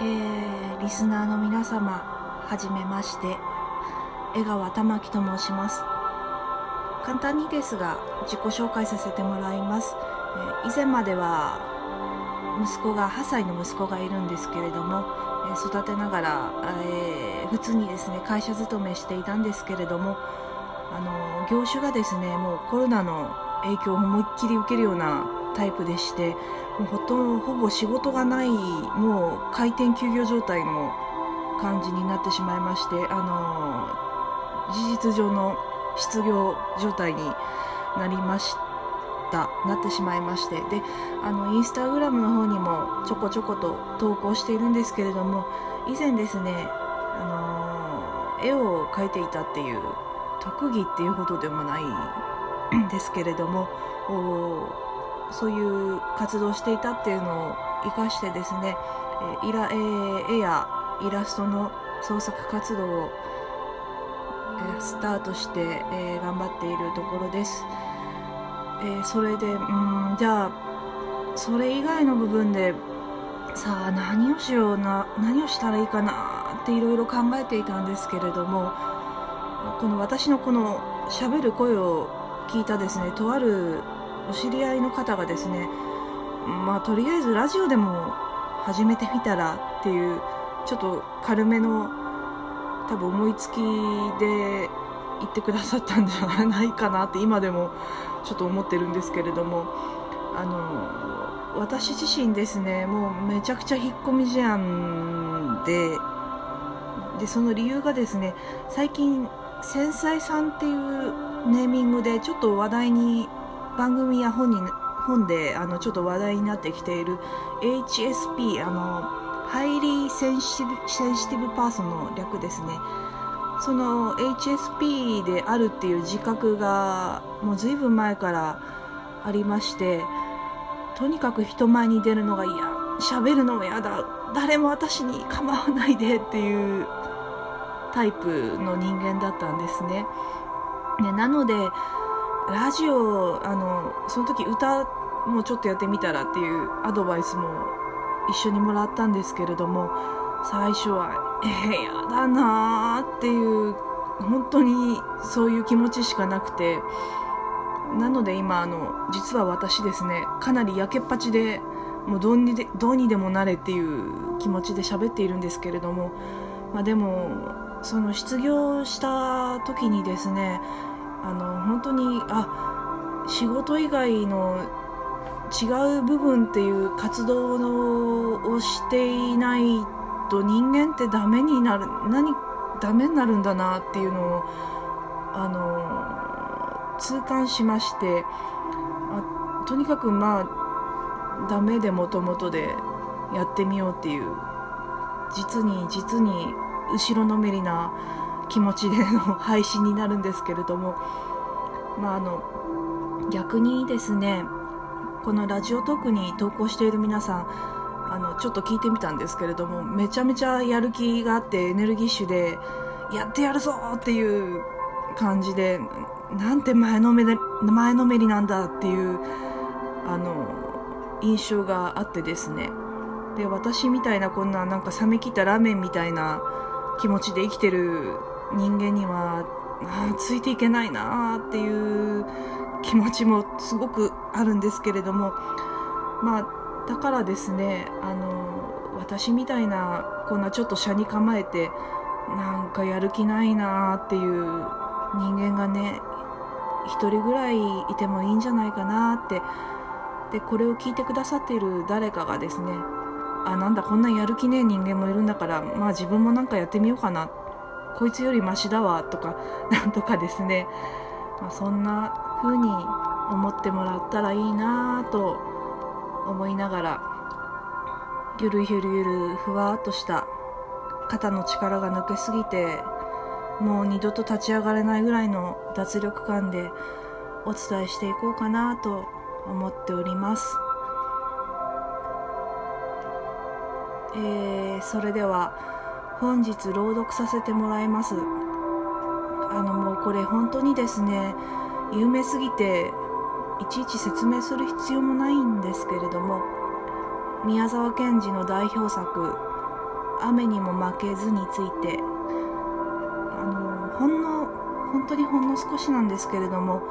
えー、リスナーの皆様はじめまして。江川玉木と申します。簡単にですが自己紹介させてもらいます、えー、以前までは息子が8歳の息子がいるんですけれども、えー、育てながら、え、普通にですね会社勤めしていたんですけれどもあの業種がですねもうコロナの影響を思いっきり受けるようなタイプでしてもうほとんどほぼ仕事がないもう開店休業状態の感じになってしまいましてあの事実上の失業状態になりました。なってしまいまして。であのインスタグラムの方にもちょこちょこと投稿しているんですけれども以前ですねあの絵を描いていたっていう特技っていうほどでもないんですけれどもそういう活動していたっていうのを生かしてですね、えイラ絵やイラストの創作活動を、えスタートして、え頑張っているところです、えそれでうんじゃあそれ以外の部分でさあ何をしような何をしたらいいかなっていろいろ考えていたんですけれどもこの私のこのしゃべる声を聞いたですねとあるお知り合いの方がですねまあとりあえずラジオでも始めてみたらっていうちょっと軽めの多分思いつきで言ってくださったんじゃないかなって今でもちょっと思ってるんですけれどもあの私自身ですねもうめちゃくちゃ引っ込み思案ででその理由がですね最近繊細さんっていうネーミングでちょっと話題に番組や本に本であのちょっと話題になってきている HSP あの Highly Sensitive Sensitive Person の略ですねその HSP であるっていう自覚がもうずいぶん前からありましてとにかく人前に出るのが嫌喋るのも嫌だ誰も私に構わないでっていうタイプの人間だったんですね。ねなのでラジオあのその時歌もちょっとやってみたらっていうアドバイスも一緒にもらったんですけれども最初はえー、やだなーっていう本当にそういう気持ちしかなくてなので今あの実は私ですねかなりやけっぱちでもうどうにでどうにでもなれっていう気持ちで喋っているんですけれども、まあ、でもその失業した時にですねあの本当にあ仕事以外の違う部分っていう活動をしていないと人間ってダメになる何ダメになるんだなっていうのをあの痛感しましてあとにかくまあダメでもともとでやってみようっていう実に実に後ろのめりな気持ちでの配信になるんですけれども、まあ、あの逆にですねこのラジオトークに投稿している皆さんあのちょっと聞いてみたんですけれどもめちゃめちゃやる気があってエネルギッシュでやってやるぞっていう感じでなんて前のめで前のめりなんだっていうあの印象があってですね。で私みたいなこんななんか冷め切ったラーメンみたいな気持ちで生きてる人間にはついていけないなっていう気持ちもすごくあるんですけれどもまあだからですねあの私みたいなこんなちょっと車に構えてなんかやる気ないなっていう人間がね1人ぐらいいてもいいんじゃないかなって。でこれを聞いてくださっている誰かがですねあなんだこんなやる気ねえ人間もいるんだからまあ自分もなんかやってみようかなっこいつよりマシだわとか なんとかですね、まあ、そんな風に思ってもらったらいいなと思いながらゆるゆるゆるふわっとした肩の力が抜けすぎてもう二度と立ち上がれないぐらいの脱力感でお伝えしていこうかなと思っております。えー、それでは本日朗読させてもらいます。あのもうこれ本当にですね有名すぎていちいち説明する必要もないんですけれども宮沢賢治の代表作「雨にも負けずについてあのほんの本当にほんの少しなんですけれども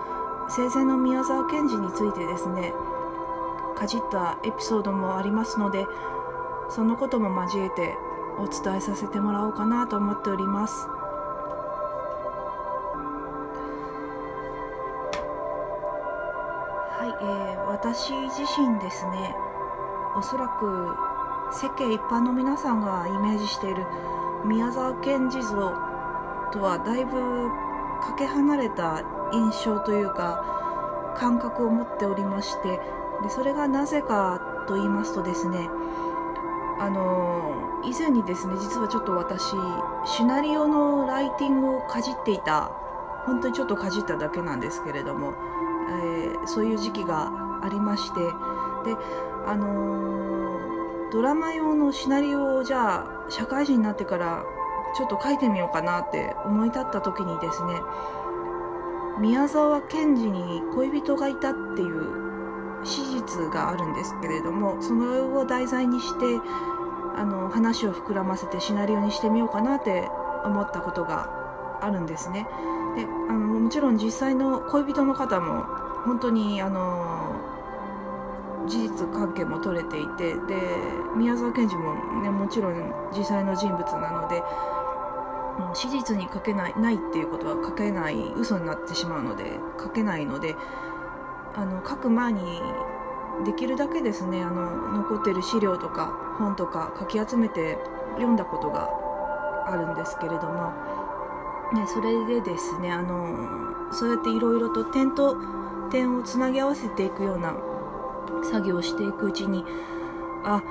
生前の宮沢賢治についてですねかじったエピソードもありますのでそのことも交えてお伝えさせてもらおうかなと思っております。はい、えー、私自身ですねおそらく世間一般の皆さんがイメージしている宮沢賢治像とはだいぶかけ離れた印象というか感覚を持っておりましてでそれがなぜかと言いますとですねあの以前にですね実はちょっと私シナリオのライティングをかじっていた本当にちょっとかじっただけなんですけれども、えー、そういう時期がありましてであの、ドラマ用のシナリオをじゃあ社会人になってからちょっと書いてみようかなって思い立った時にですね宮沢賢治に恋人がいたっていう史実があるんですけれどもそれを題材にしてあの話を膨らませてシナリオにしてみようかなって思ったことがあるんですね。であのもちろん実際の恋人の方も本当にあの事実関係も取れていてで宮沢賢治も、ね、もちろん実際の人物なので史実に書けないないっていうことは書けない嘘になってしまうので書けないのであの書く前にできるだけですねあの残ってる資料とか本とかかき集めて読んだことがあるんですけれども、ね、それでですねあのそうやっていろいろと点と点をつなぎ合わせていくような作業をしていくうちにあ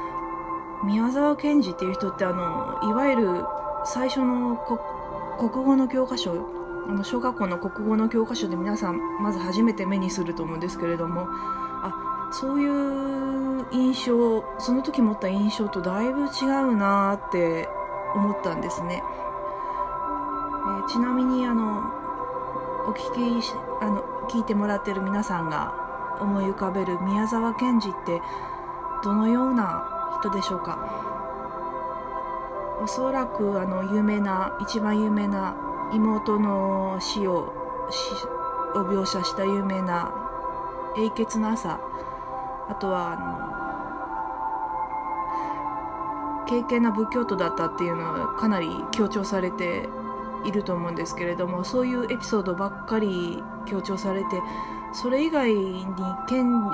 宮沢賢治っていう人ってあのいわゆる最初の国語の教科書あの小学校の国語の教科書で皆さんまず初めて目にすると思うんですけれどもそういう印象その時持った印象とだいぶ違うなって思ったんですね、えー、ちなみにあのお聞きあの聞いてもらってる皆さんが思い浮かべる宮沢賢治ってどのような人でしょうか？おそらくあの有名な一番有名な妹の死をを描写した有名な「英傑の朝」あとはあの敬虔な仏教徒だったっていうのはかなり強調されていると思うんですけれどもそういうエピソードばっかり強調されてそれ以外に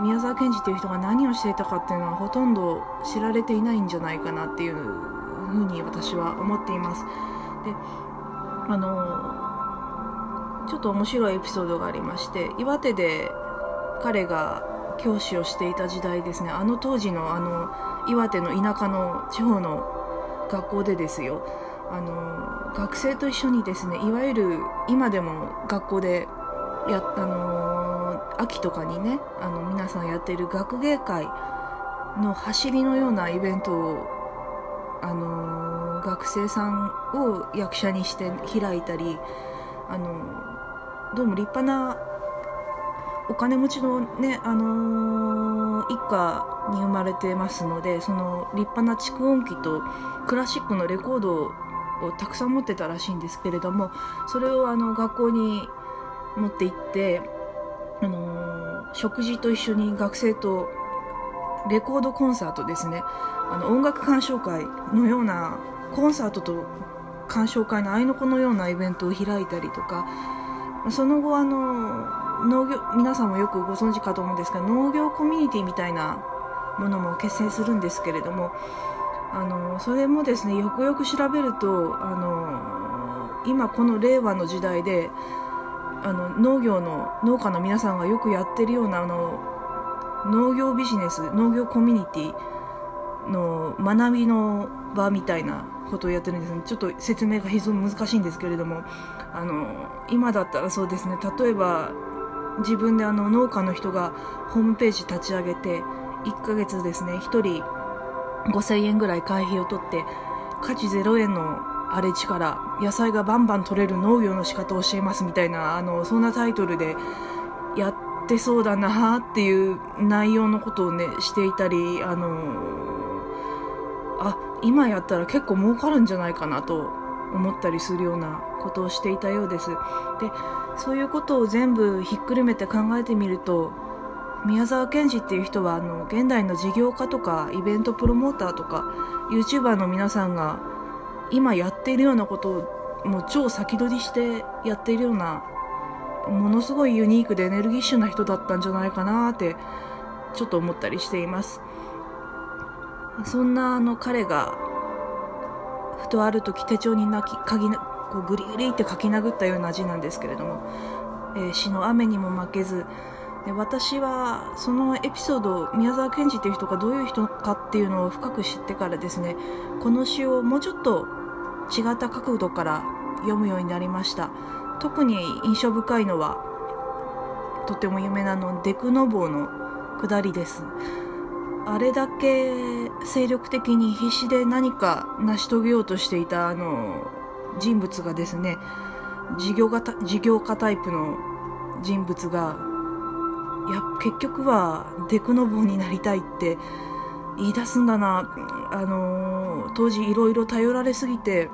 宮沢賢治っていう人が何をしていたかっていうのはほとんど知られていないんじゃないかなっていうふうに私は思っています。であのちょっと面白いエピソードがありまして岩手で彼が教師をしていた時代ですね。あの当時のあの岩手の田舎の地方の学校でですよ。あの学生と一緒にですねいわゆる今でも学校でやあの秋とかにねあの皆さんやっている学芸会の走りのようなイベントをあの学生さんを役者にして開いたりあのどうも立派なお金持ちのね、あのー、一家に生まれてますのでその立派な蓄音機とクラシックのレコードをたくさん持ってたらしいんですけれどもそれをあの学校に持って行って、あのー、食事と一緒に学生とレコードコンサートですね。あの音楽鑑賞会のようなコンサートと鑑賞会の合いの子のようなイベントを開いたりとかその後あの農業皆さんもよくご存知かと思うんですが農業コミュニティみたいなものも結成するんですけれどもあのそれもですねよくよく調べるとあの今この令和の時代であの農業の農家の皆さんがよくやってるようなあの農業ビジネス農業コミュニティの学びの場みたいなことをやってるんですね。ちょっと説明が非常に難しいんですけれどもあの今だったらそうですね。例えば自分であの農家の人がホームページ立ち上げて1ヶ月ですね1人5000円ぐらい会費を取って価値0円の荒れ地から野菜がバンバン取れる農業の仕方を教えますみたいなあのそんなタイトルでやってそうだなっていう内容のことをねしていたりあのあ今やったら結構儲かるんじゃないかなと思ったりするようなことをしていたようです。でそういうことを全部ひっくるめて考えてみると宮沢賢治っていう人はあの現代の事業家とかイベントプロモーターとか YouTuber の皆さんが今やっているようなことをもう超先取りしてやっているようなものすごいユニークでエネルギッシュな人だったんじゃないかなってちょっと思ったりしています。そんなあの彼がふとある時手帳に泣き書きこうグリグリって書き殴ったような字なんですけれども、えー、詩の雨にも負けずで私はそのエピソード宮沢賢治っていう人がどういう人かっていうのを深く知ってからですねこの詩をもうちょっと違った角度から読むようになりました。特に印象深いのはとても有名なのデクノボーの下りです。あれだけ精力的に必死で何か成し遂げようとしていたあの人物がですね事業家事業家タイプの人物がいや結局はデクノボーになりたいって言い出すんだな。あの当時いろいろ頼られすぎて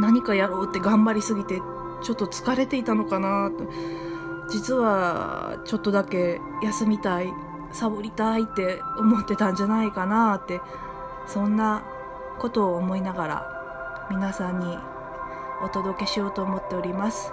何かやろうって頑張りすぎてちょっと疲れていたのかな。と実はちょっとだけ休みたいサボりたいって思ってたんじゃないかなってそんなことを思いながら皆さんにお届けしようと思っております。